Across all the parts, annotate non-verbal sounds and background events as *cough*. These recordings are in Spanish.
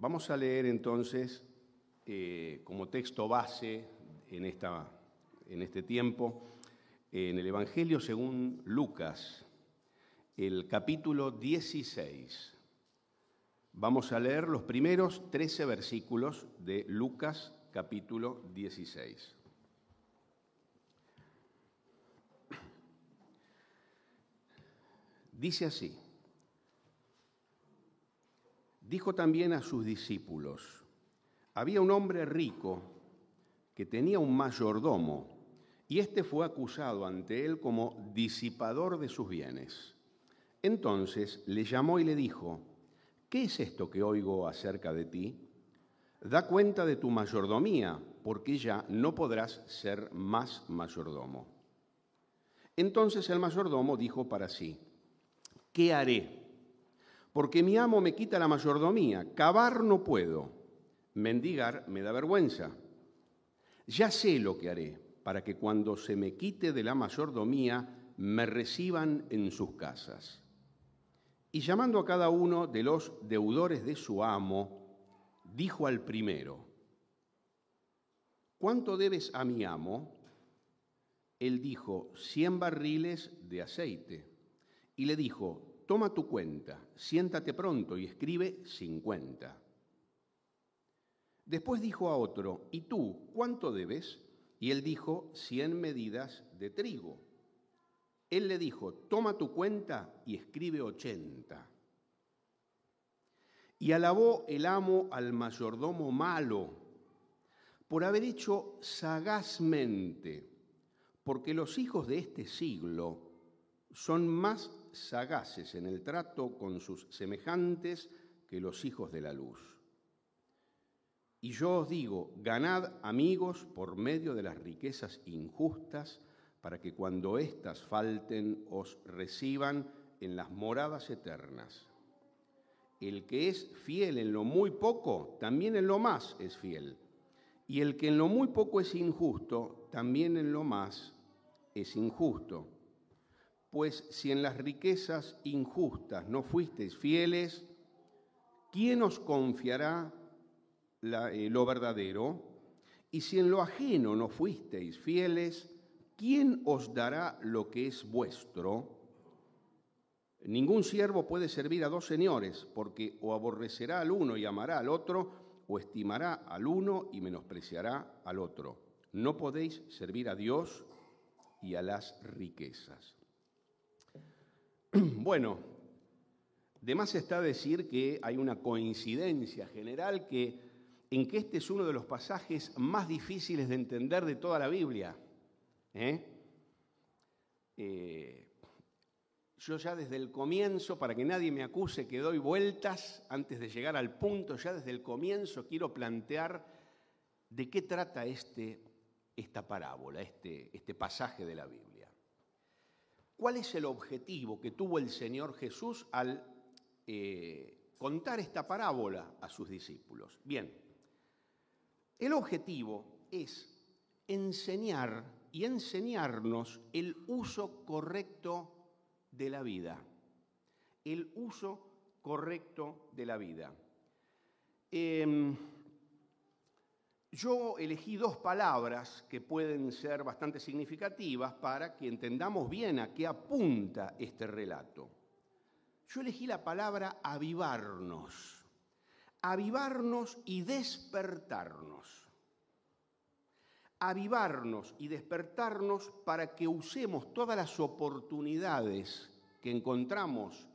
Vamos a leer entonces eh, como texto base en, esta, en este tiempo en el Evangelio según Lucas, el capítulo 16. Vamos a leer los primeros 13 versículos de Lucas capítulo 16. Dice así, dijo también a sus discípulos, había un hombre rico que tenía un mayordomo y éste fue acusado ante él como disipador de sus bienes. Entonces le llamó y le dijo, ¿qué es esto que oigo acerca de ti? Da cuenta de tu mayordomía, porque ya no podrás ser más mayordomo. Entonces el mayordomo dijo para sí, ¿qué haré? Porque mi amo me quita la mayordomía, cavar no puedo, mendigar me da vergüenza. Ya sé lo que haré para que cuando se me quite de la mayordomía me reciban en sus casas. Y llamando a cada uno de los deudores de su amo, dijo al primero, ¿cuánto debes a mi amo? Él dijo, cien barriles de aceite. Y le dijo, toma tu cuenta, siéntate pronto y escribe cincuenta. Después dijo a otro, ¿y tú cuánto debes? Y él dijo, cien medidas de trigo. Él le dijo, toma tu cuenta y escribe ochenta. Y alabó el amo al mayordomo malo por haber hecho sagazmente, porque los hijos de este siglo son más sagaces en el trato con sus semejantes que los hijos de la luz. Y yo os digo, ganad amigos por medio de las riquezas injustas, para que cuando éstas falten os reciban en las moradas eternas. El que es fiel en lo muy poco, también en lo más es fiel. Y el que en lo muy poco es injusto, también en lo más es injusto. Pues si en las riquezas injustas no fuisteis fieles, ¿quién os confiará eh, lo verdadero? Y si en lo ajeno no fuisteis fieles, ¿quién os dará lo que es vuestro? Ningún siervo puede servir a dos señores, porque o aborrecerá al uno y amará al otro, o estimará al uno y menospreciará al otro. No podéis servir a Dios y a las riquezas. *clears throat* Bueno, de más está decir que hay una coincidencia general que en que este es uno de los pasajes más difíciles de entender de toda la Biblia. ¿eh? Eh, yo ya desde el comienzo, para que nadie me acuse que doy vueltas antes de llegar al punto, ya desde el comienzo quiero plantear de qué trata este, esta parábola, este, este pasaje de la Biblia. ¿Cuál es el objetivo que tuvo el Señor Jesús al eh, contar esta parábola a sus discípulos? Bien, el objetivo es enseñar y enseñarnos el uso correcto de la vida, el uso correcto de la vida. Em, yo elegí dos palabras que pueden ser bastante significativas para que entendamos bien a qué apunta este relato. Yo elegí la palabra avivarnos, avivarnos y despertarnos avivarnos y despertarnos para que usemos todas las oportunidades que encontramos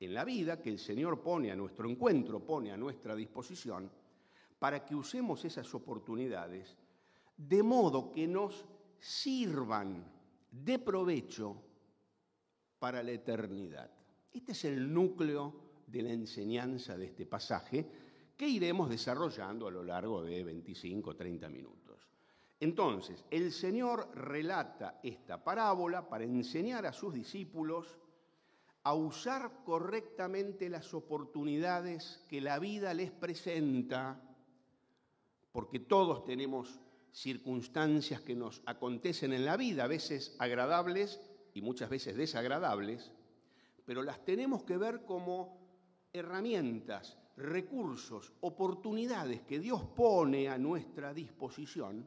en la vida, que el Señor pone a nuestro encuentro, pone a nuestra disposición, para que usemos esas oportunidades de modo que nos sirvan de provecho para la eternidad. Este es el núcleo de la enseñanza de este pasaje que iremos desarrollando a lo largo de 25 o 30 minutos. Entonces, el Señor relata esta parábola para enseñar a sus discípulos a usar correctamente las oportunidades que la vida les presenta, porque todos tenemos circunstancias que nos acontecen en la vida, a veces agradables y muchas veces desagradables, pero las tenemos que ver como herramientas recursos, oportunidades que Dios pone a nuestra disposición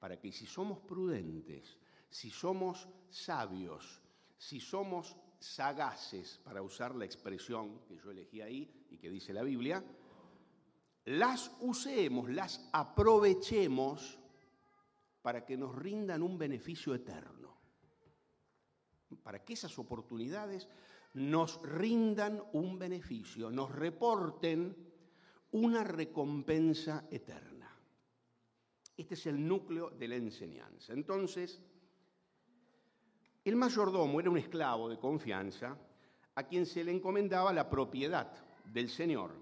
para que si somos prudentes, si somos sabios, si somos sagaces, para usar la expresión que yo elegí ahí y que dice la Biblia, las usemos, las aprovechemos para que nos rindan un beneficio eterno, para que esas oportunidades nos rindan un beneficio, nos reporten una recompensa eterna. Este es el núcleo de la enseñanza. Entonces, el mayordomo era un esclavo de confianza a quien se le encomendaba la propiedad del Señor.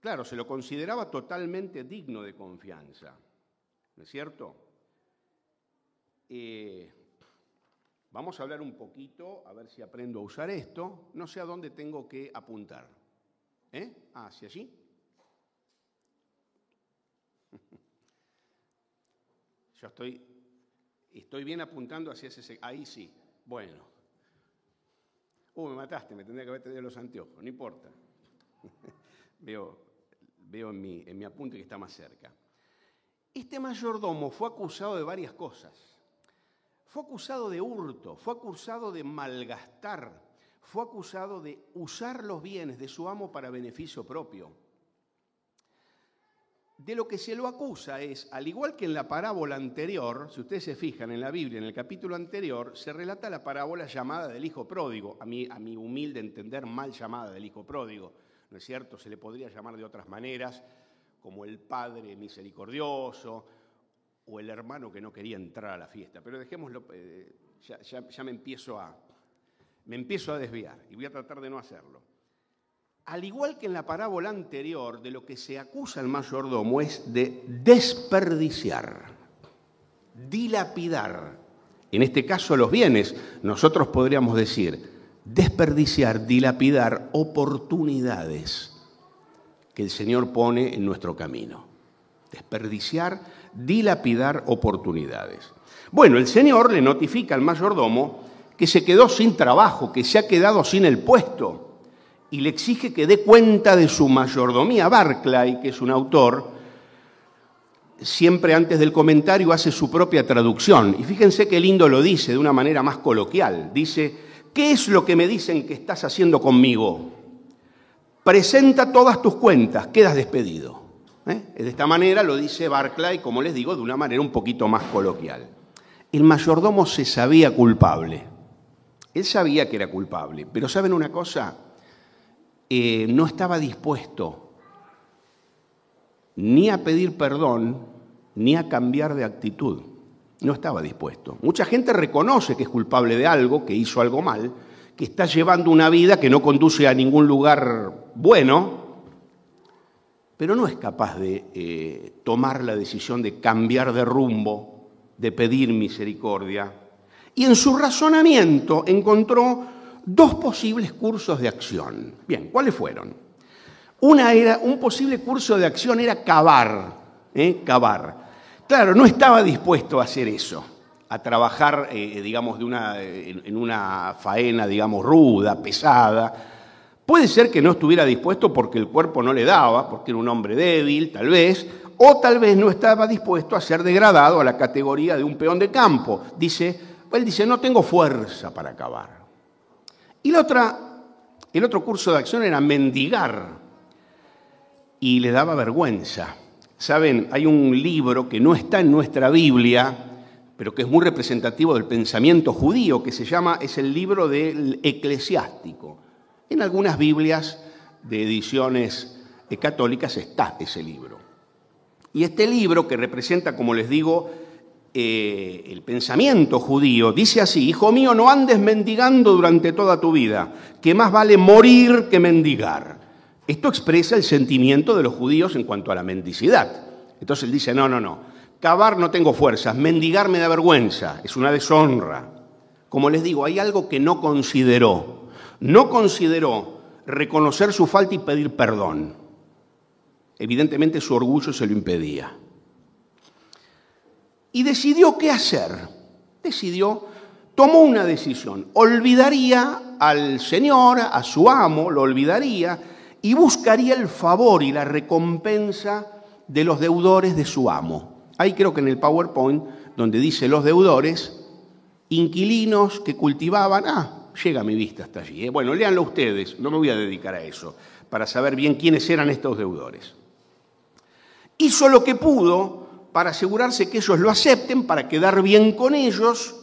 Claro, se lo consideraba totalmente digno de confianza, ¿no es cierto? Eh, Vamos a hablar un poquito, a ver si aprendo a usar esto. No sé a dónde tengo que apuntar. ¿Eh? Ah, ¿hacia allí? *laughs* Yo estoy, estoy bien apuntando hacia ese... Ahí sí. Bueno. Uh, me mataste, me tendría que haber tenido los anteojos, no importa. *laughs* veo veo en, mi, en mi apunte que está más cerca. Este mayordomo fue acusado de varias cosas. Fue acusado de hurto, fue acusado de malgastar, fue acusado de usar los bienes de su amo para beneficio propio. De lo que se lo acusa es, al igual que en la parábola anterior, si ustedes se fijan en la Biblia, en el capítulo anterior, se relata la parábola llamada del hijo pródigo, a mi, a mi humilde entender mal llamada del hijo pródigo, ¿no es cierto? Se le podría llamar de otras maneras, como el padre misericordioso, o el hermano que no quería entrar a la fiesta. Pero dejémoslo, eh, ya, me, empiezo a, me empiezo a desviar y voy a tratar de no hacerlo. Al igual que en la parábola anterior, de lo que se acusa al mayordomo es de desperdiciar, dilapidar, en este caso los bienes, nosotros podríamos decir, desperdiciar, dilapidar oportunidades que el Señor pone en nuestro camino. Desperdiciar dilapidar oportunidades. Bueno, el Señor le notifica al mayordomo que se quedó sin trabajo, que se ha quedado sin el puesto, y le exige que dé cuenta de su mayordomía. Barclay, que es un autor, siempre antes del comentario hace su propia traducción. Y fíjense qué lindo lo dice de una manera más coloquial. Dice, ¿qué es lo que me dicen que estás haciendo conmigo? Presenta todas tus cuentas, quedas despedido. ¿eh? De esta manera lo dice Barclay, como les digo, de una manera un poquito más coloquial. El mayordomo se sabía culpable. Él sabía que era culpable, pero ¿saben una cosa? Eh, no estaba dispuesto ni a pedir perdón ni a cambiar de actitud. No estaba dispuesto. Mucha gente reconoce que es culpable de algo, que hizo algo mal, que está llevando una vida que no conduce a ningún lugar bueno, pero no es capaz de eh, tomar la decisión de cambiar de rumbo, de pedir misericordia. Y en su razonamiento encontró dos posibles cursos de acción. Bien, ¿cuáles fueron? Una era, un posible curso de acción era cavar, ¿eh? cavar. Claro, no estaba dispuesto a hacer eso, a trabajar, eh, digamos, de una, en una faena, digamos, ruda, pesada, Puede ser que no estuviera dispuesto porque el cuerpo no le daba, porque era un hombre débil, tal vez, o tal vez no estaba dispuesto a ser degradado a la categoría de un peón de campo. Dice, él dice, no tengo fuerza para acabar. Y la otra, el otro curso de acción era mendigar, y le daba vergüenza. Saben, hay un libro que no está en nuestra Biblia, pero que es muy representativo del pensamiento judío, que se llama, es el libro del eclesiástico. En algunas Biblias de ediciones eh, católicas está ese libro. Y este libro, que representa, como les digo, eh, el pensamiento judío, dice así, Hijo mío, no andes mendigando durante toda tu vida, que más vale morir que mendigar. Esto expresa el sentimiento de los judíos en cuanto a la mendicidad. Entonces él dice, no, no, no, cavar no tengo fuerzas, mendigar me da vergüenza, es una deshonra. Como les digo, hay algo que no consideró no consideró reconocer su falta y pedir perdón. Evidentemente su orgullo se lo impedía. Y decidió qué hacer. Decidió, tomó una decisión. Olvidaría al Señor, a su amo, lo olvidaría y buscaría el favor y la recompensa de los deudores de su amo. Ahí creo que en el PowerPoint, donde dice los deudores, inquilinos que cultivaban, ah, llega mi vista hasta allí. ¿eh? Bueno, léanlo ustedes, no me voy a dedicar a eso, para saber bien quiénes eran estos deudores. Hizo lo que pudo para asegurarse que ellos lo acepten, para quedar bien con ellos,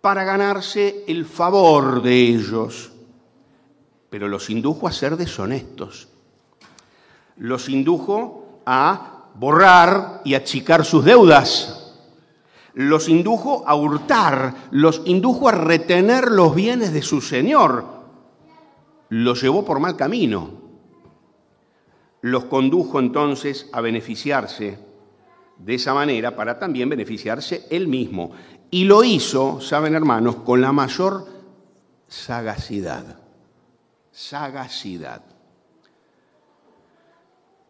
para ganarse el favor de ellos pero los indujo a ser deshonestos. Los indujo a borrar y achicar sus deudas. Los indujo a hurtar, los indujo a retener los bienes de su Señor. Los llevó por mal camino. Los condujo entonces a beneficiarse de esa manera para también beneficiarse él mismo. Y lo hizo, saben hermanos, con la mayor sagacidad sagacidad.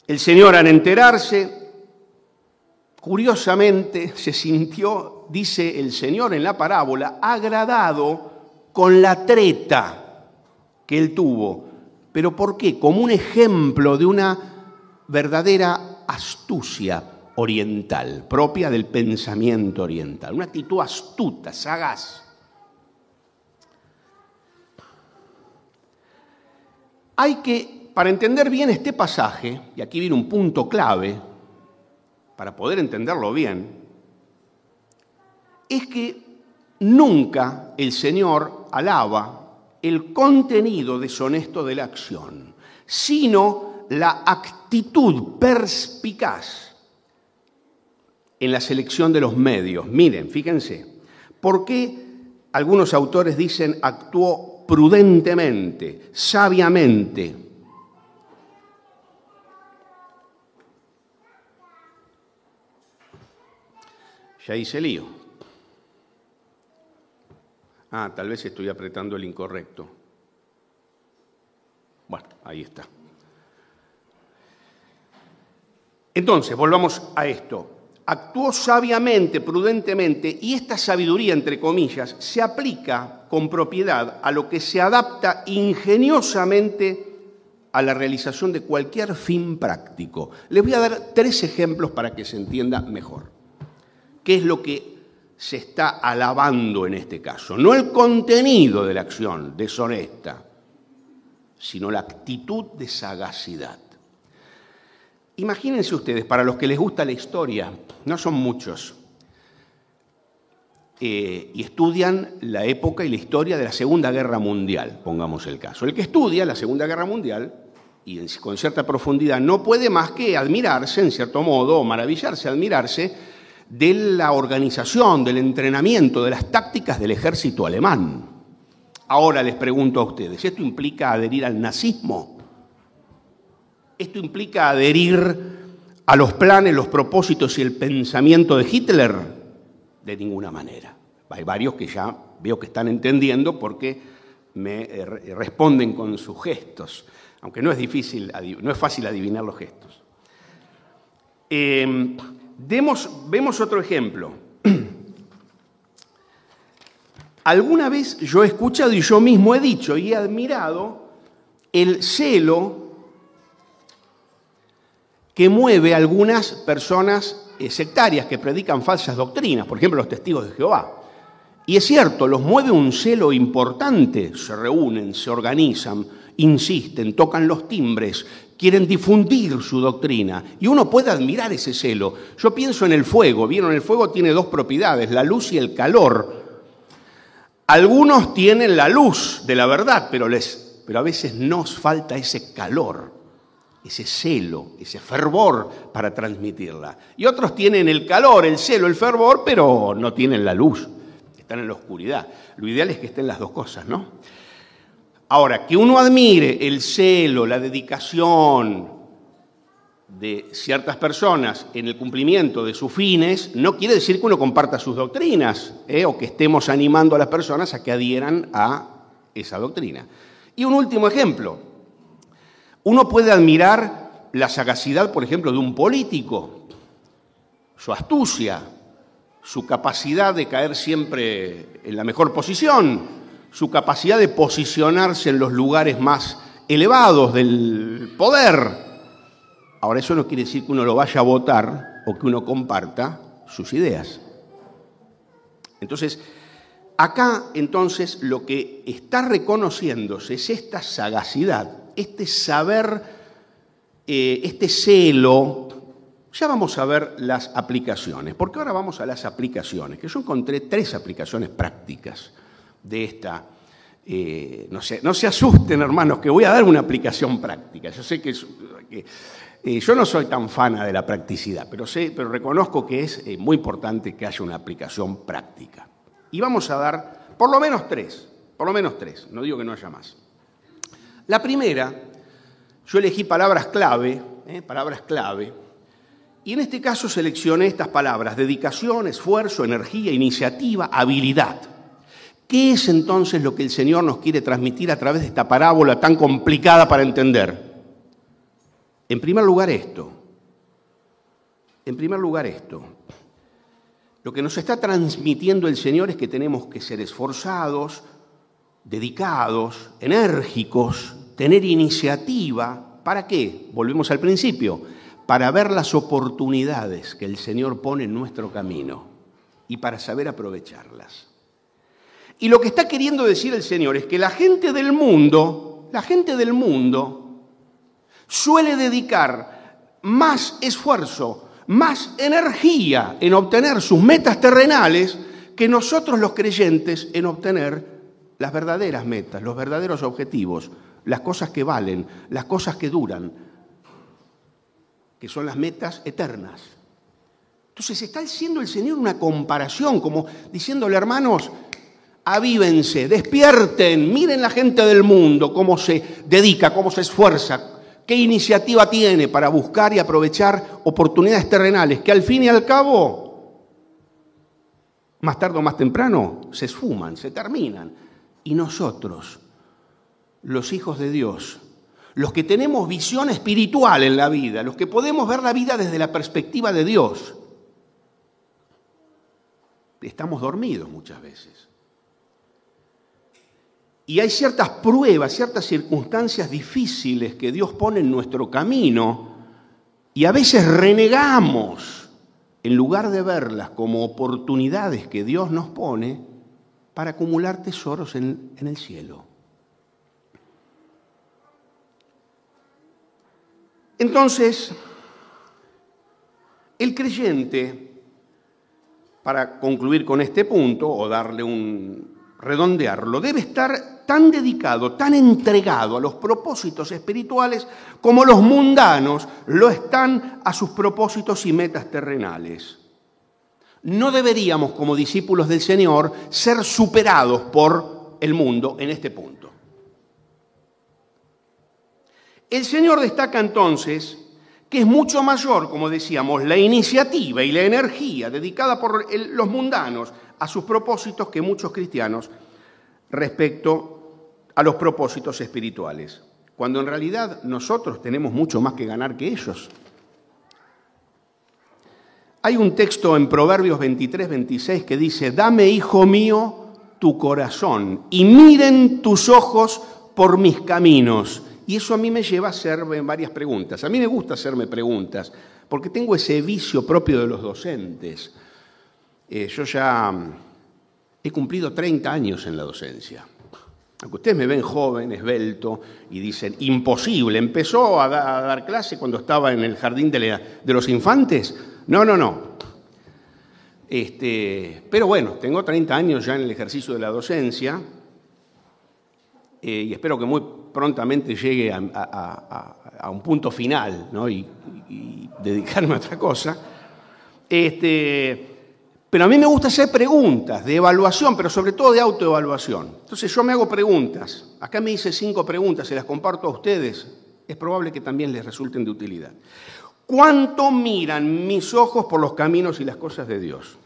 El Señor al enterarse, curiosamente *laughs* se sintió, dice el Señor en la parábola, agradado con la treta que él tuvo. ¿Pero por qué? Como un ejemplo de una verdadera astucia oriental, propia del pensamiento oriental, una actitud astuta, sagaz. Hay que, para entender bien este pasaje, y aquí viene un punto clave, para poder entenderlo bien, es que nunca el Señor alaba el contenido deshonesto de la acción, sino la actitud perspicaz en la selección de los medios. Miren, fíjense, ¿por qué algunos autores dicen actuó prudentemente, sabiamente. Ya hice lío. Ah, tal vez estoy apretando el incorrecto. Bueno, ahí está. Entonces, volvamos a esto actuó sabiamente, prudentemente, y esta sabiduría, entre comillas, se aplica con propiedad a lo que se adapta ingeniosamente a la realización de cualquier fin práctico. Les voy a dar tres ejemplos para que se entienda mejor. ¿Qué es lo que se está alabando en este caso? No el contenido de la acción deshonesta, sino la actitud de sagacidad. Imagínense ustedes, para los que les gusta la historia, no son muchos, eh, y estudian la época y la historia de la Segunda Guerra Mundial, pongamos el caso. El que estudia la Segunda Guerra Mundial, y con cierta profundidad, no puede más que admirarse, en cierto modo, maravillarse, admirarse de la organización, del entrenamiento, de las tácticas del ejército alemán. Ahora les pregunto a ustedes, ¿esto implica adherir al nazismo? ¿Esto implica adherir a los planes, los propósitos y el pensamiento de Hitler? De ninguna manera. Hay varios que ya veo que están entendiendo porque me eh, responden con sus gestos, aunque no es difícil, no es fácil adivinar los gestos. Em, vemos otro ejemplo. *clears throat* Alguna vez yo he escuchado y yo mismo he dicho y he admirado el celo que mueve a algunas personas eh, sectarias que predican falsas doctrinas, por ejemplo los testigos de Jehová. Y es cierto, los mueve un celo importante, se reúnen, se organizan, insisten, tocan los timbres, quieren difundir su doctrina. Y uno puede admirar ese celo. Yo pienso en el fuego, vieron, el fuego tiene dos propiedades, la luz y el calor. Algunos tienen la luz de la verdad, pero, les, pero a veces nos falta ese calor ese celo, ese fervor para transmitirla. Y otros tienen el calor, el celo, el fervor, pero no tienen la luz, están en la oscuridad. Lo ideal es que estén las dos cosas, ¿no? Ahora, que uno admire el celo, la dedicación de ciertas personas en el cumplimiento de sus fines, no quiere decir que uno comparta sus doctrinas ¿eh? o que estemos animando a las personas a que adhieran a esa doctrina. Y un último ejemplo, uno puede admirar la sagacidad, por ejemplo, de un político, su astucia, su capacidad de caer siempre en la mejor posición, su capacidad de posicionarse en los lugares más elevados del poder. Ahora, eso no quiere decir que uno lo vaya a votar o que uno comparta sus ideas. Entonces, acá entonces lo que está reconociéndose es esta sagacidad, este saber, eh, este celo. Ya vamos a ver las aplicaciones, porque ahora vamos a las aplicaciones, que yo encontré tres aplicaciones prácticas de esta. Eh, no, se, no se asusten, hermanos, que voy a dar una aplicación práctica. Yo sé que, eh, yo no soy tan fana de la practicidad, pero, sé, pero reconozco que es muy importante que haya una aplicación práctica. Y vamos a dar por lo menos tres, por lo menos tres, no digo que no haya más. La primera, yo elegí palabras clave, ¿eh? palabras clave, y en este caso seleccioné estas palabras, dedicación, esfuerzo, energía, iniciativa, habilidad. ¿Qué es entonces lo que el Señor nos quiere transmitir a través de esta parábola tan complicada para entender? En primer lugar esto, en primer lugar esto, lo que nos está transmitiendo el Señor es que tenemos que ser esforzados, dedicados, enérgicos, tener iniciativa. ¿Para qué? Volvemos al principio, para ver las oportunidades que el Señor pone en nuestro camino y para saber aprovecharlas. Y lo que está queriendo decir el Señor es que la gente del mundo, la gente del mundo, suele dedicar más esfuerzo, más energía en obtener sus metas terrenales que nosotros los creyentes en obtener las verdaderas metas, los verdaderos objetivos, las cosas que valen, las cosas que duran, que son las metas eternas. Entonces está haciendo el Señor una comparación, como diciéndole, hermanos, avívense, despierten, miren la gente del mundo, cómo se dedica, cómo se esfuerza, ¿Qué iniciativa tiene para buscar y aprovechar oportunidades terrenales que al fin y al cabo, más tarde o más temprano, se esfuman, se terminan? Y nosotros, los hijos de Dios, los que tenemos visión espiritual en la vida, los que podemos ver la vida desde la perspectiva de Dios, estamos dormidos muchas veces. Y hay ciertas pruebas, ciertas circunstancias difíciles que Dios pone en nuestro camino y a veces renegamos en lugar de verlas como oportunidades que Dios nos pone para acumular tesoros en, en el cielo. Entonces, el creyente, para concluir con este punto o darle un, redondearlo, debe estar tan dedicado, tan entregado a los propósitos espirituales como los mundanos lo están a sus propósitos y metas terrenales. No deberíamos, como discípulos del Señor, ser superados por el mundo en este punto. El Señor destaca entonces que es mucho mayor, como decíamos, la iniciativa y la energía dedicada por los mundanos a sus propósitos que muchos cristianos respecto a los propósitos espirituales, cuando en realidad nosotros tenemos mucho más que ganar que ellos. Hay un texto en Proverbios 23, 26 que dice, dame, hijo mío, tu corazón y miren tus ojos por mis caminos. Y eso a mí me lleva a hacerme varias preguntas. A mí me gusta hacerme preguntas, porque tengo ese vicio propio de los docentes. Eh, yo ya mm, he cumplido 30 años en la docencia. Aunque ustedes me ven joven, esbelto, y dicen, imposible, empezó a, dar clase cuando estaba en el jardín de, los infantes. No, no, no. Este, pero bueno, tengo 30 años ya en el ejercicio de la docencia eh, y espero que muy prontamente llegue a, un punto final y, y, dedicarme a otra cosa. Este, pero a mí me gusta hacer preguntas de evaluación, pero sobre todo de autoevaluación. Entonces yo me hago preguntas. Acá me hice cinco preguntas, se las comparto a ustedes. Es probable que también les resulten de utilidad. ¿Cuánto miran mis ojos por los caminos y las cosas de Dios?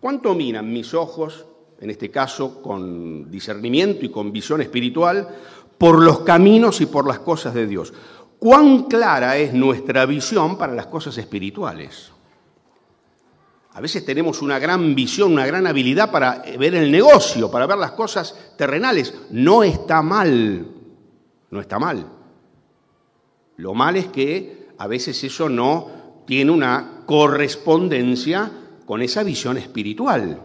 ¿Cuánto miran mis ojos, en este caso con discernimiento y con visión espiritual, por los caminos y por las cosas de Dios? ¿Cuán clara es nuestra visión para las cosas espirituales? A veces tenemos una gran visión, una gran habilidad para ver el negocio, para ver las cosas terrenales. No está mal. No está mal. Lo mal es que a veces eso no tiene una correspondencia con esa visión espiritual,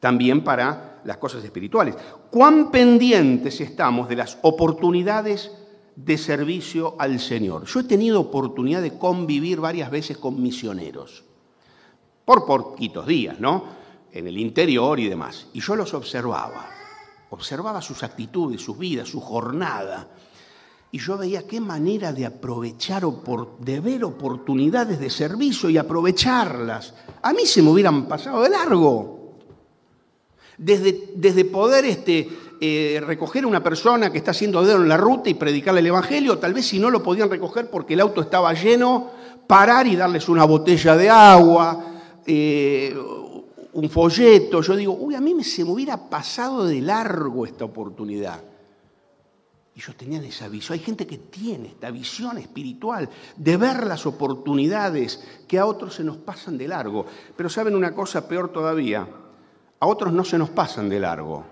también para las cosas espirituales. ¿Cuán pendientes estamos de las oportunidades de servicio al Señor? Yo he tenido oportunidad de convivir varias veces con misioneros, por poquitos días, ¿no? En el interior y demás. Y yo los observaba, observaba sus actitudes, sus vidas, su jornada y yo veía qué manera de aprovechar, de ver oportunidades de servicio y aprovecharlas. A mí se me hubieran pasado de largo. Desde, poder este, eh, recoger a una persona que está haciendo dedo en la ruta y predicarle el Evangelio, tal vez si no lo podían recoger porque el auto estaba lleno, parar y darles una botella de agua, eh, un folleto. Yo digo, uy, a mí se me hubiera pasado de largo esta oportunidad. Ellos tenían esa visión. Hay gente que tiene esta visión espiritual de ver las oportunidades que a otros se nos pasan de largo. Pero saben una cosa peor todavía, a otros no se nos pasan de largo.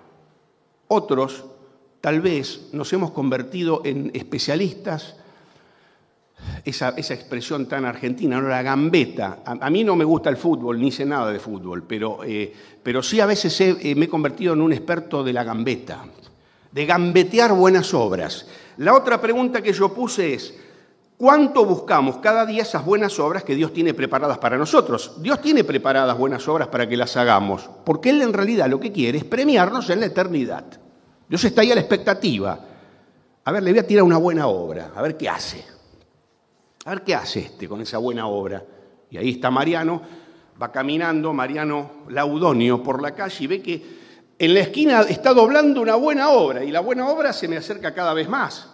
Otros tal vez nos hemos convertido en especialistas, esa, expresión tan argentina, ¿no? la gambeta. A, mí no me gusta el fútbol, ni sé nada de fútbol, pero, eh, pero sí a veces eh, me he convertido en un experto de la gambeta de gambetear buenas obras. La otra pregunta que yo puse es, ¿cuánto buscamos cada día esas buenas obras que Dios tiene preparadas para nosotros? Dios tiene preparadas buenas obras para que las hagamos, porque Él en realidad lo que quiere es premiarnos en la eternidad. Dios está ahí a la expectativa. A ver, le voy a tirar una buena obra, a ver qué hace. A ver qué hace este con esa buena obra. Y ahí está Mariano, va caminando, Mariano Laudonio, por la calle y ve que en la esquina está doblando una buena obra y la buena obra se me acerca cada vez más.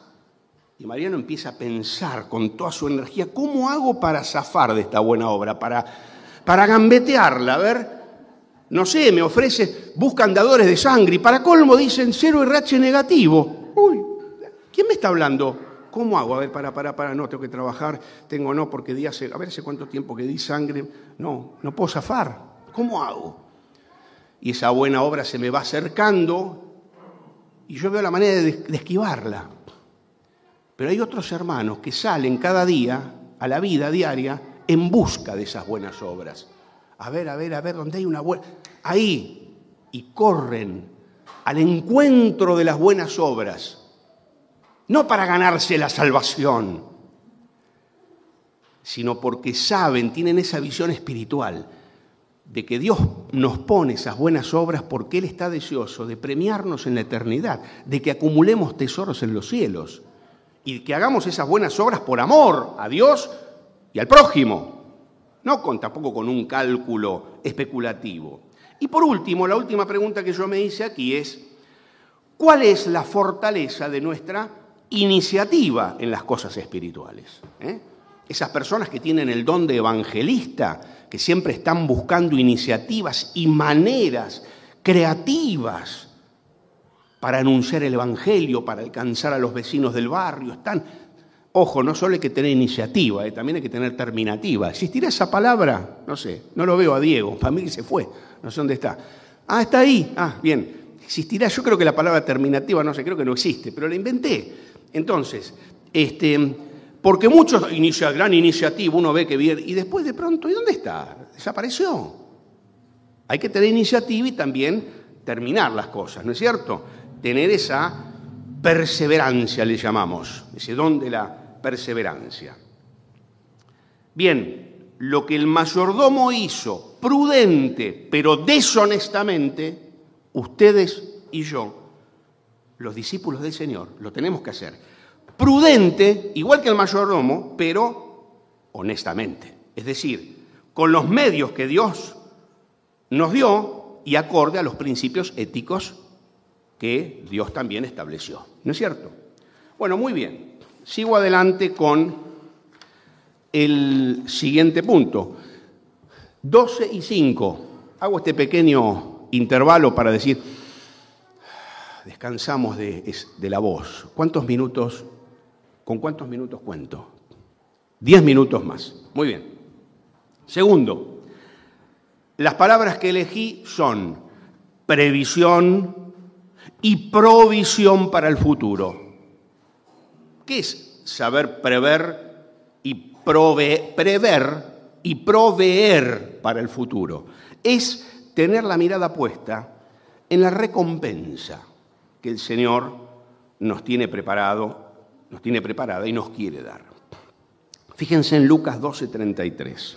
Y Mariano empieza a pensar con toda su energía, ¿cómo hago para zafar de esta buena obra? Para, para gambetearla, a ver. No sé, me ofrece, buscan dadores de sangre y para colmo dicen cero RH negativo. Uy, ¿quién me está hablando? ¿Cómo hago? A ver, para, para, para, no, tengo que trabajar, tengo no, porque di hace, a ver, hace cuánto tiempo que di sangre, no, no puedo zafar. ¿Cómo hago? Y esa buena obra se me va acercando y yo veo la manera de, esquivarla. Pero hay otros hermanos que salen cada día a la vida diaria en busca de esas buenas obras. A ver, a ver, a ver, ¿dónde hay una buena... Ahí, y corren al encuentro de las buenas obras, no para ganarse la salvación, sino porque saben, tienen esa visión espiritual de que Dios nos pone esas buenas obras porque Él está deseoso de premiarnos en la eternidad, de que acumulemos tesoros en los cielos y que hagamos esas buenas obras por amor a Dios y al prójimo, no con, tampoco con un cálculo especulativo. Y por último, la última pregunta que yo me hice aquí es, ¿cuál es la fortaleza de nuestra iniciativa en las cosas espirituales? ¿Eh? Esas personas que tienen el don de evangelista, que siempre están buscando iniciativas y maneras creativas para anunciar el Evangelio, para alcanzar a los vecinos del barrio. Están, ojo, no solo hay que tener iniciativa, eh, también hay que tener terminativa. ¿Existirá esa palabra? No sé, no lo veo a Diego, *laughs* para mí se fue, no sé dónde está. Ah, está ahí, ah, bien. ¿Existirá? Yo creo que la palabra terminativa, no sé, creo que no existe, pero la inventé. Entonces, este, porque muchos inician gran iniciativa, uno ve que viene, y después de pronto, ¿y dónde está? Desapareció. Hay que tener iniciativa y también terminar las cosas, ¿no es cierto? Tener esa perseverancia, le llamamos, ese don de la perseverancia. Bien, lo que el mayordomo hizo, prudente, pero deshonestamente, ustedes y yo, los discípulos del Señor, lo tenemos que hacer prudente, igual que el mayordomo, pero honestamente. Es decir, con los medios que Dios nos dio y acorde a los principios éticos que Dios también estableció. ¿No es cierto? Bueno, muy bien. Sigo adelante con el siguiente punto. 12 y 5. Hago este pequeño intervalo para decir, descansamos de, de la voz. ¿Cuántos minutos ¿Con cuántos minutos cuento? Diez minutos más. Muy bien. Segundo, las palabras que elegí son previsión y provisión para el futuro. ¿Qué es saber prever y prever y proveer para el futuro? Es tener la mirada puesta en la recompensa que el Señor nos tiene preparado, nos tiene preparada y nos quiere dar. Fíjense en Lucas 12:33.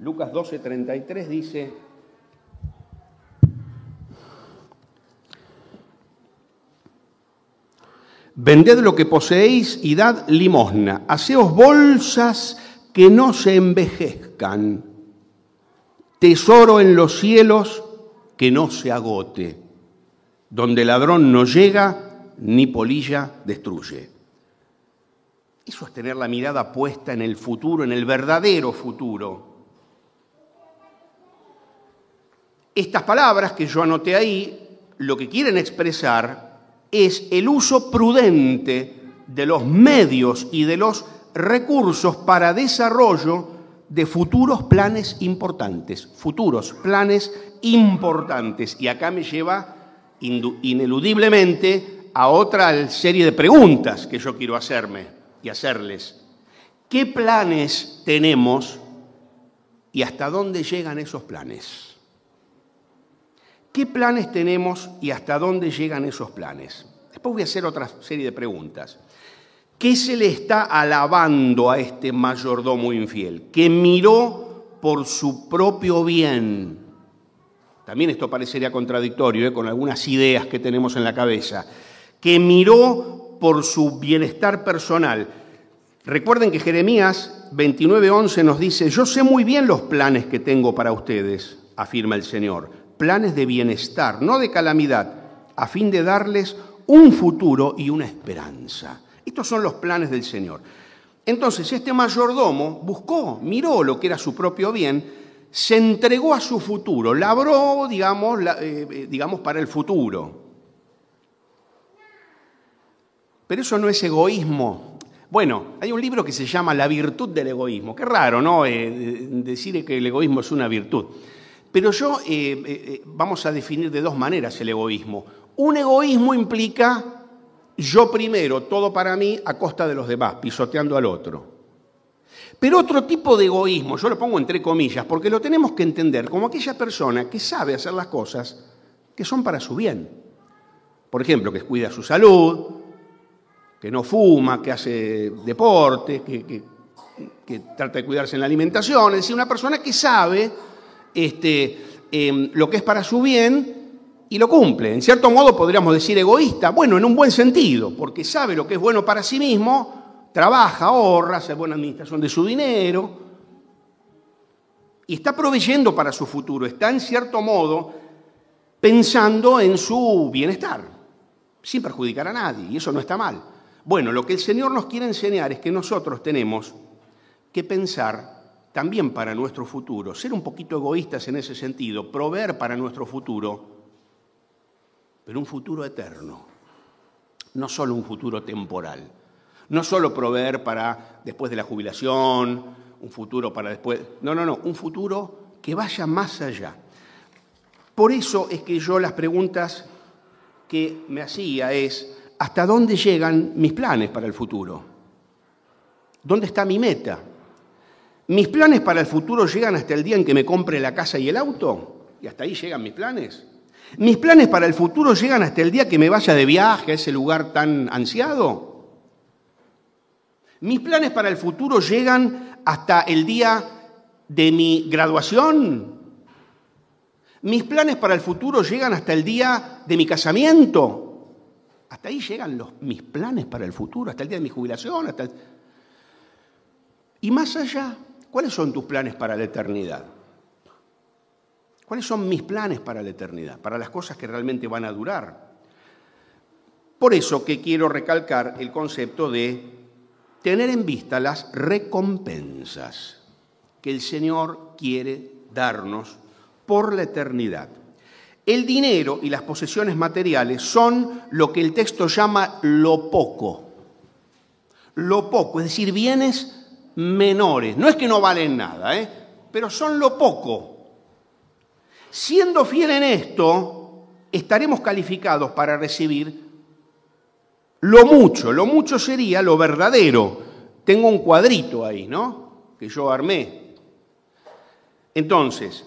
Lucas 12:33 dice, Vended lo que poseéis y dad limosna. Haceos bolsas que no se envejezcan. Tesoro en los cielos que no se agote. Donde ladrón no llega ni polilla destruye. Eso es tener la mirada puesta en el futuro, en el verdadero futuro. Estas palabras que yo anoté ahí, lo que quieren expresar es el uso prudente de los medios y de los recursos para desarrollo de futuros planes importantes, futuros planes importantes. Y acá me lleva ineludiblemente a otra serie de preguntas que yo quiero hacerme y hacerles. ¿Qué planes tenemos y hasta dónde llegan esos planes? ¿Qué planes tenemos y hasta dónde llegan esos planes? Después voy a hacer otra serie de preguntas. ¿Qué se le está alabando a este mayordomo infiel? Que miró por su propio bien. También esto parecería contradictorio ¿eh? con algunas ideas que tenemos en la cabeza. Que miró por su bienestar personal. Recuerden que Jeremías 29:11 nos dice, yo sé muy bien los planes que tengo para ustedes, afirma el Señor planes de bienestar, no de calamidad, a fin de darles un futuro y una esperanza. Estos son los planes del Señor. Entonces este mayordomo buscó, miró lo que era su propio bien, se entregó a su futuro, labró, digamos, eh, eh, digamos para el futuro. Pero eso no es egoísmo. Bueno, hay un libro que se llama La virtud del egoísmo. Qué raro, ¿no? Eh, decir que el egoísmo es una virtud. Pero yo, eh, eh, vamos a definir de dos maneras el egoísmo. Un egoísmo implica yo primero, todo para mí, a costa de los demás, pisoteando al otro. Pero otro tipo de egoísmo, yo lo pongo entre comillas, porque lo tenemos que entender como aquella persona que sabe hacer las cosas que son para su bien. Por ejemplo, que cuida su salud, que no fuma, que hace deporte, que, trata de cuidarse en la alimentación. Es decir, una persona que sabe este, em, lo que es para su bien y lo cumple. En cierto modo podríamos decir egoísta, bueno, en un buen sentido, porque sabe lo que es bueno para sí mismo, trabaja, ahorra, hace buena administración de su dinero y está proveyendo para su futuro, está en cierto modo pensando en su bienestar, sin perjudicar a nadie, y eso no está mal. Bueno, lo que el Señor nos quiere enseñar es que nosotros tenemos que pensar también para nuestro futuro, ser un poquito egoístas en ese sentido, proveer para nuestro futuro, pero un futuro eterno, no solo un futuro temporal, no solo proveer para después de la jubilación, un futuro para después, no, no, no, un futuro que vaya más allá. Por eso es que yo las preguntas que me hacía es, ¿hasta dónde llegan mis planes para el futuro? ¿Dónde está mi meta? ¿Mis planes para el futuro llegan hasta el día en que me compre la casa y el auto? ¿Y hasta ahí llegan mis planes? ¿Mis planes para el futuro llegan hasta el día que me vaya de viaje a ese lugar tan ansiado? ¿Mis planes para el futuro llegan hasta el día de mi graduación? ¿Mis planes para el futuro llegan hasta el día de mi casamiento? Hasta ahí llegan los, mis planes para el futuro, hasta el día de mi jubilación. Hasta Y más allá, ¿Cuáles son tus planes para la eternidad? ¿Cuáles son mis planes para la eternidad? Para las cosas que realmente van a durar. Por eso que quiero recalcar el concepto de tener en vista las recompensas que el Señor quiere darnos por la eternidad. El dinero y las posesiones materiales son lo que el texto llama lo poco. Lo poco, es decir, bienes menores. No es que no valen nada, ¿eh? pero son lo poco. Siendo fiel en esto, estaremos calificados para recibir Lo mucho, lo mucho sería lo verdadero. Tengo un cuadrito ahí, ¿no? Que yo armé. Entonces,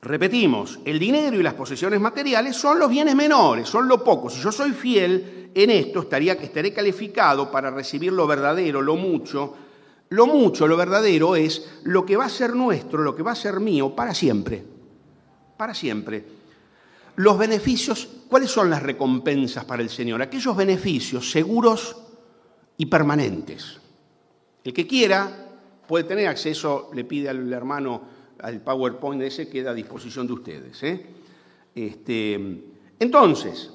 repetimos, el dinero y las posesiones materiales son los bienes menores, son lo poco. Si yo soy fiel en esto, estaría, estaré calificado para recibir lo verdadero, lo mucho. Lo mucho, lo verdadero es lo que va a ser nuestro, lo que va a ser mío para siempre. Para siempre. Los beneficios, ¿cuáles son las recompensas para el Señor? Aquellos beneficios seguros y permanentes. El que quiera puede tener acceso, le pide al hermano al PowerPoint ese, queda a disposición de ustedes. ¿eh? Este, entonces,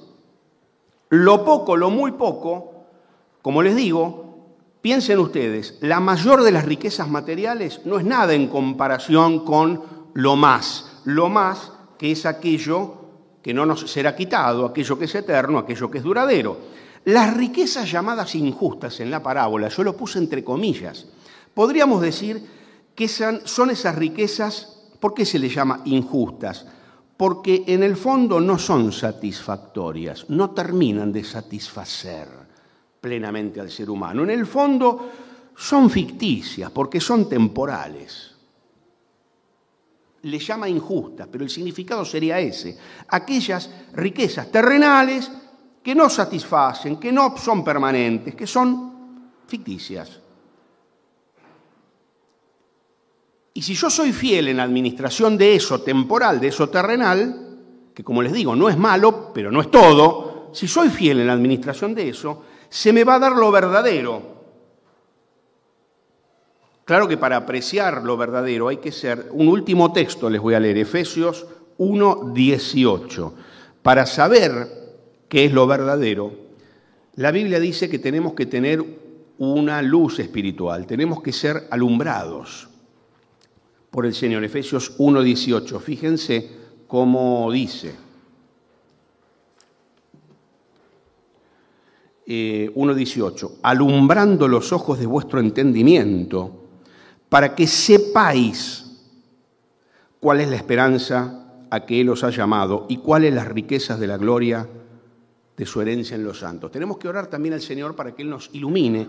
lo poco, lo muy poco, como les digo, piensen ustedes, la mayor de las riquezas materiales no es nada en comparación con lo más. Lo más que es aquello que no nos será quitado, aquello que es eterno, aquello que es duradero. Las riquezas llamadas injustas en la parábola, yo lo puse entre comillas, podríamos decir que son, esas riquezas, ¿por qué se les llama injustas? Porque en el fondo no son satisfactorias, no terminan de satisfacer plenamente al ser humano. En el fondo son ficticias porque son temporales le llama injusta, pero el significado sería ese. Aquellas riquezas terrenales que no satisfacen, que no son permanentes, que son ficticias. Y si yo soy fiel en la administración de eso temporal, de eso terrenal, que como les digo, no es malo, pero no es todo, si soy fiel en la administración de eso, se me va a dar lo verdadero, Claro que para apreciar lo verdadero hay que ser, un último texto les voy a leer, Efesios 1, 18. Para saber qué es lo verdadero, la Biblia dice que tenemos que tener una luz espiritual, tenemos que ser alumbrados por el Señor. Efesios 1, 18. Fíjense cómo dice. 1.18, eh, alumbrando los ojos de vuestro entendimiento, para que sepáis cuál es la esperanza a que Él os ha llamado y cuáles las riquezas de la gloria de su herencia en los santos. Tenemos que orar también al Señor para que Él nos ilumine,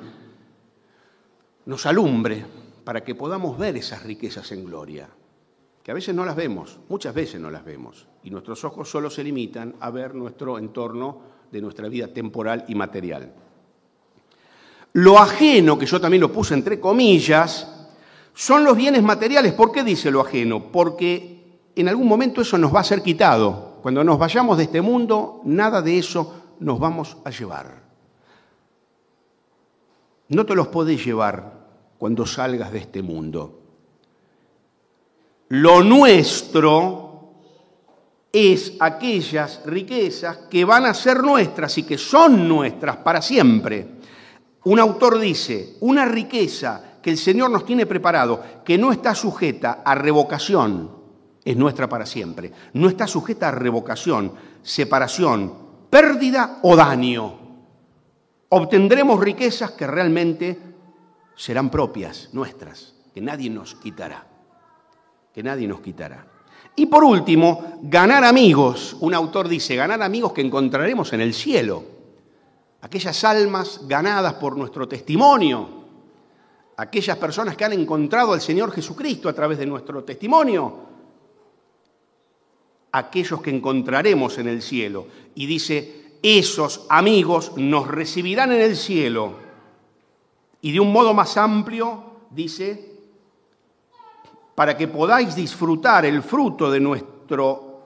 nos alumbre, para que podamos ver esas riquezas en gloria, que a veces no las vemos, muchas veces no las vemos, y nuestros ojos solo se limitan a ver nuestro entorno de nuestra vida temporal y material. Lo ajeno, que yo también lo puse entre comillas, son los bienes materiales. ¿Por qué dice lo ajeno? Porque en algún momento eso nos va a ser quitado. Cuando nos vayamos de este mundo, nada de eso nos vamos a llevar. No te los podés llevar cuando salgas de este mundo. Lo nuestro es aquellas riquezas que van a ser nuestras y que son nuestras para siempre. Un autor dice, una riqueza que el Señor nos tiene preparado, que no está sujeta a revocación, es nuestra para siempre. No está sujeta a revocación, separación, pérdida o daño. Obtendremos riquezas que realmente serán propias, nuestras, que nadie nos quitará. Que nadie nos quitará. Y por último, ganar amigos. Un autor dice, ganar amigos que encontraremos en el cielo. Aquellas almas ganadas por nuestro testimonio, aquellas personas que han encontrado al Señor Jesucristo a través de nuestro testimonio, aquellos que encontraremos en el cielo. Y dice, esos amigos nos recibirán en el cielo. Y de un modo más amplio, dice, para que podáis disfrutar el fruto de nuestro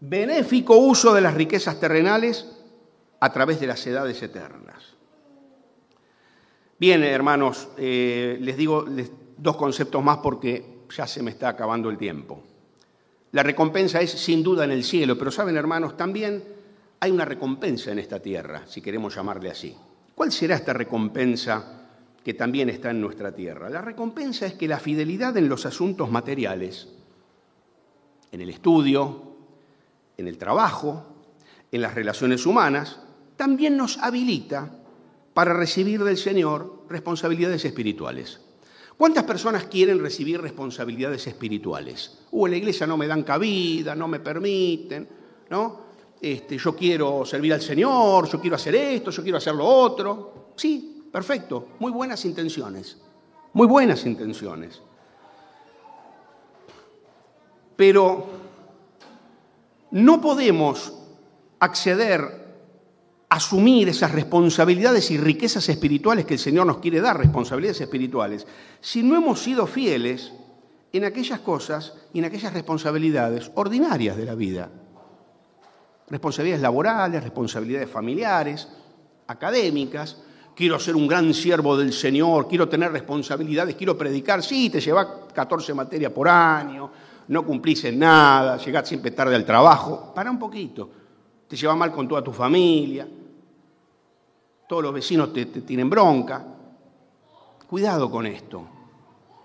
benéfico uso de las riquezas terrenales a través de las edades eternas. Bien, hermanos, eh, les digo dos conceptos más porque ya se me está acabando el tiempo. La recompensa es sin duda en el cielo, pero saben, hermanos, también hay una recompensa en esta tierra, si queremos llamarle así. ¿Cuál será esta recompensa que también está en nuestra tierra? La recompensa es que la fidelidad en los asuntos materiales, en el estudio, en el trabajo, en las relaciones humanas, también nos habilita para recibir del Señor responsabilidades espirituales. ¿Cuántas personas quieren recibir responsabilidades espirituales? Uh, en la iglesia no me dan cabida, no me permiten, ¿no? Este, yo quiero servir al Señor, yo quiero hacer esto, yo quiero hacer lo otro. Sí, perfecto, muy buenas intenciones, muy buenas intenciones. Pero no podemos acceder asumir esas responsabilidades y riquezas espirituales que el Señor nos quiere dar, responsabilidades espirituales, si no hemos sido fieles en aquellas cosas y en aquellas responsabilidades ordinarias de la vida. Responsabilidades laborales, responsabilidades familiares, académicas. Quiero ser un gran siervo del Señor, quiero tener responsabilidades, quiero predicar. Sí, te llevas 14 materias por año, no cumplís en nada, llegás siempre tarde al trabajo. Para un poquito. Te lleva mal con toda tu familia. Todos los vecinos te, tienen bronca. Cuidado con esto.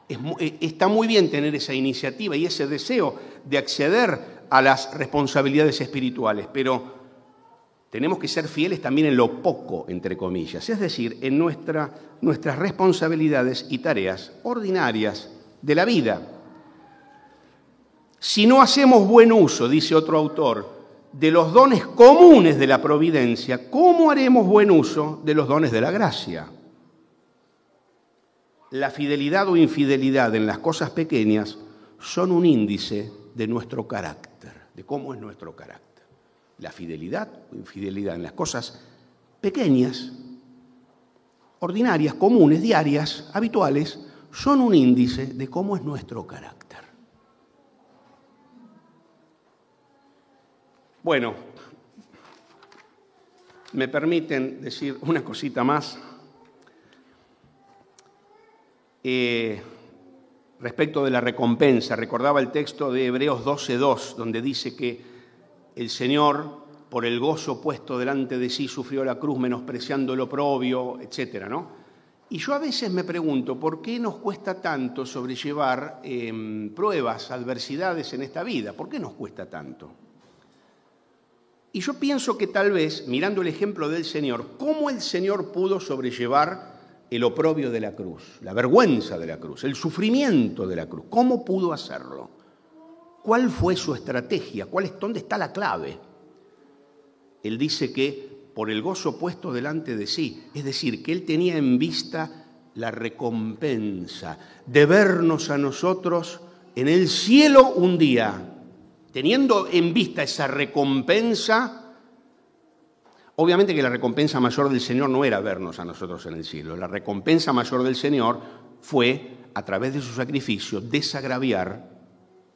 Eh, está muy bien tener esa iniciativa y ese deseo de acceder a las responsabilidades espirituales, pero tenemos que ser fieles también en lo poco, entre comillas, es decir, en nuestra, nuestras responsabilidades y tareas ordinarias de la vida. Si no hacemos buen uso, dice otro autor, de los dones comunes de la providencia, ¿cómo haremos buen uso de los dones de la gracia? La fidelidad o infidelidad en las cosas pequeñas son un índice de nuestro carácter, de cómo es nuestro carácter. La fidelidad o infidelidad en las cosas pequeñas, ordinarias, comunes, diarias, habituales, son un índice de cómo es nuestro carácter. Bueno, me permiten decir una cosita más. Eh, respecto de la recompensa. Recordaba el texto de Hebreos 12.2, donde dice que el Señor, por el gozo puesto delante de sí, sufrió la cruz menospreciando lo propio, etc. ¿no? Y yo a veces me pregunto, ¿por qué nos cuesta tanto sobrellevar em, pruebas, adversidades en esta vida? ¿Por qué nos cuesta tanto? Y yo pienso que tal vez, mirando el ejemplo del Señor, ¿cómo el Señor pudo sobrellevar el oprobio de la cruz, la vergüenza de la cruz, el sufrimiento de la cruz. ¿Cómo pudo hacerlo? ¿Cuál fue su estrategia? ¿Cuál es, ¿Dónde está la clave? Él dice que por el gozo puesto delante de sí, es decir, que él tenía en vista la recompensa de vernos a nosotros en el cielo un día, teniendo en vista esa recompensa, Obviamente que la recompensa mayor del Señor no era vernos a nosotros en el cielo. La recompensa mayor del Señor fue, a través de su sacrificio, desagraviar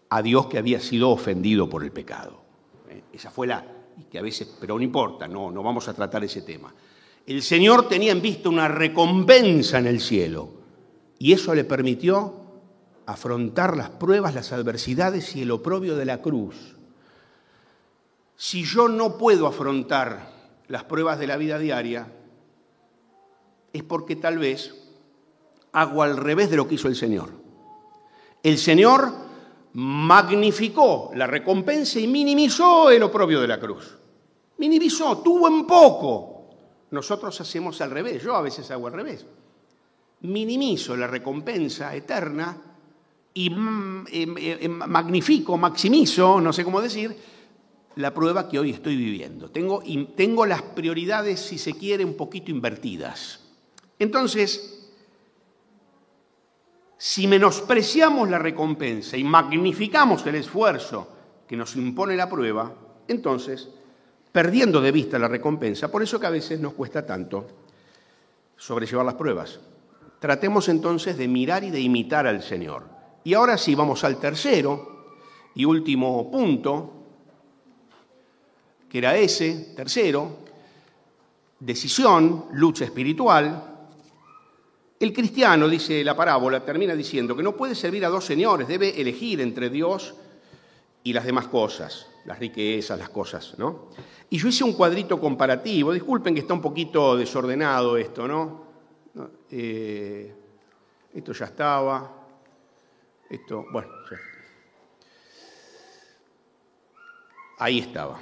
a Dios que había sido ofendido por el pecado. Eh, esa fue la, que a veces, pero no importa, no, no vamos a tratar ese tema. El Señor tenía en vista una recompensa en el cielo y eso le permitió afrontar las pruebas, las adversidades y el oprobio de la cruz. Si yo no puedo afrontar las pruebas de la vida diaria, es porque tal vez hago al revés de lo que hizo el Señor. El Señor magnificó la recompensa y minimizó el oprobio de la cruz. Minimizó, tuvo en poco. Nosotros hacemos al revés, yo a veces hago al revés. Minimizo la recompensa eterna y mm, em, em, magnifico, maximizo, no sé cómo decir, la prueba que hoy estoy viviendo. Tengo, tengo las prioridades, si se quiere, un poquito invertidas. Entonces, si menospreciamos la recompensa y magnificamos el esfuerzo que nos impone la prueba, entonces, perdiendo de vista la recompensa, por eso que a veces nos cuesta tanto sobrellevar las pruebas. Tratemos entonces de mirar y de imitar al Señor. Y ahora sí, vamos al tercero y último punto, que era ese, tercero, decisión, lucha espiritual. El cristiano, dice la parábola, termina diciendo que no puede servir a dos señores, debe elegir entre Dios y las demás cosas, las riquezas, las cosas, ¿no? Y yo hice un cuadrito comparativo, disculpen que está un poquito desordenado esto, ¿no? Eh, esto ya estaba, esto, bueno, ahí estaba.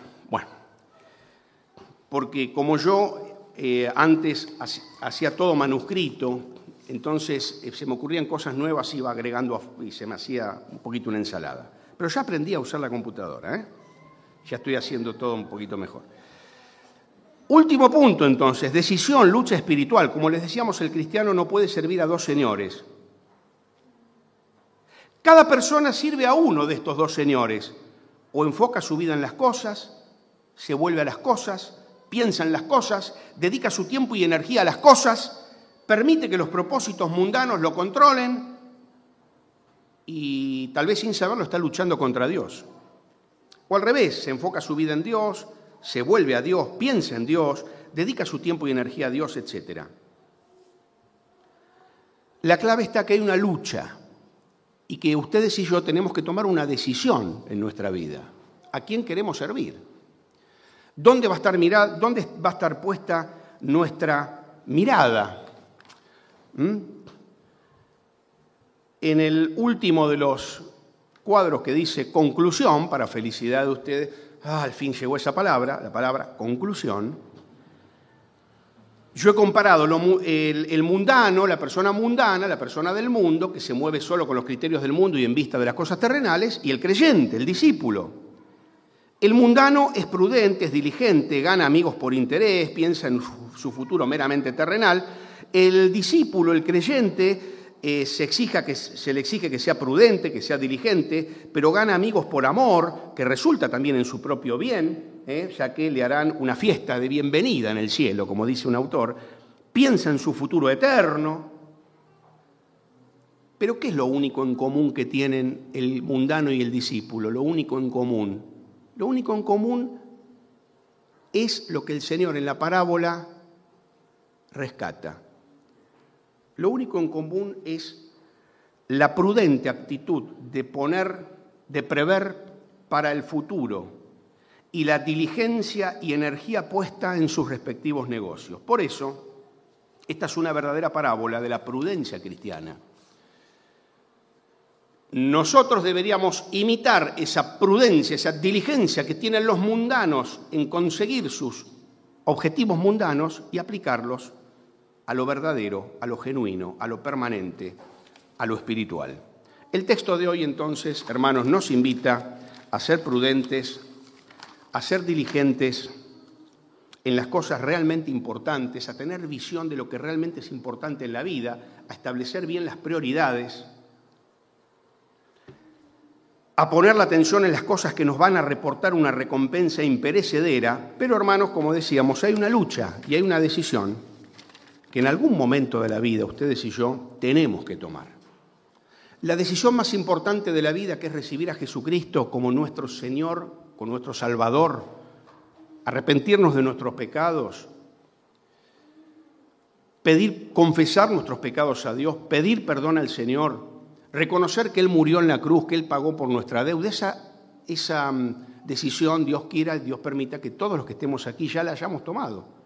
Porque como yo eh, antes hacía todo manuscrito, entonces eh, se me ocurrían cosas nuevas, iba agregando y se me hacía un poquito una ensalada. Pero ya aprendí a usar la computadora, ¿eh? Ya estoy haciendo todo un poquito mejor. Último punto entonces, decisión, lucha espiritual. Como les decíamos, el cristiano no puede servir a dos señores. Cada persona sirve a uno de estos dos señores. O enfoca su vida en las cosas, se vuelve a las cosas, piensa en las cosas, dedica su tiempo y energía a las cosas, permite que los propósitos mundanos lo controlen y tal vez sin saberlo está luchando contra Dios. O al revés, se enfoca su vida en Dios, se vuelve a Dios, piensa en Dios, dedica su tiempo y energía a Dios, etc. La clave está que hay una lucha y que ustedes y yo tenemos que tomar una decisión en nuestra vida. ¿A quién queremos servir? ¿Dónde va a estar, dónde va a estar puesta nuestra mirada? ¿Mm? En el último de los cuadros que dice conclusión, para felicidad de ustedes, ah, al fin llegó esa palabra, la palabra conclusión, yo he comparado el, mundano, la persona mundana, la persona del mundo, que se mueve solo con los criterios del mundo y en vista de las cosas terrenales, y el creyente, el discípulo. El mundano es prudente, es diligente, gana amigos por interés, piensa en su futuro meramente terrenal. El discípulo, el creyente, eh, se, que, se le exige que sea prudente, que sea diligente, pero gana amigos por amor, que resulta también en su propio bien, ¿eh? ya que le harán una fiesta de bienvenida en el cielo, como dice un autor, piensa en su futuro eterno. Pero ¿qué es lo único en común que tienen el mundano y el discípulo? Lo único en común. Lo único en común es lo que el Señor en la parábola rescata lo único en común es la prudente actitud de poner, de prever para el futuro y la diligencia y energía puesta en sus respectivos negocios. Por eso, esta es una verdadera parábola de la prudencia cristiana. Nosotros deberíamos imitar esa prudencia, esa diligencia que tienen los mundanos en conseguir sus objetivos mundanos y aplicarlos a lo verdadero, a lo genuino, a lo permanente, a lo espiritual. El texto de hoy entonces, hermanos, nos invita a ser prudentes, a ser diligentes en las cosas realmente importantes, a tener visión de lo que realmente es importante en la vida, a establecer bien las prioridades, a poner la atención en las cosas que nos van a reportar una recompensa imperecedera, pero hermanos, como decíamos, hay una lucha y hay una decisión que en algún momento de la vida ustedes y yo tenemos que tomar. La decisión más importante de la vida, que es recibir a Jesucristo como nuestro Señor, como nuestro Salvador, arrepentirnos de nuestros pecados, pedir, confesar nuestros pecados a Dios, pedir perdón al Señor, reconocer que Él murió en la cruz, que Él pagó por nuestra deuda. Esa, esa mm, decisión, Dios quiera, Dios permita que todos los que estemos aquí ya la hayamos tomado.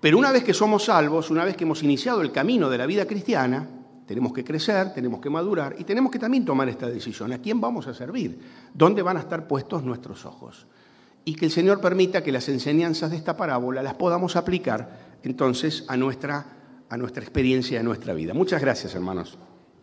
Pero una vez que somos salvos, una vez que hemos iniciado el camino de la vida cristiana, tenemos que crecer, tenemos que madurar y tenemos que también tomar esta decisión. ¿A quién vamos a servir? ¿Dónde van a estar puestos nuestros ojos? Y que el Señor permita que las enseñanzas de esta parábola las podamos aplicar entonces a nuestra, a nuestra experiencia, a nuestra vida. Muchas gracias, hermanos.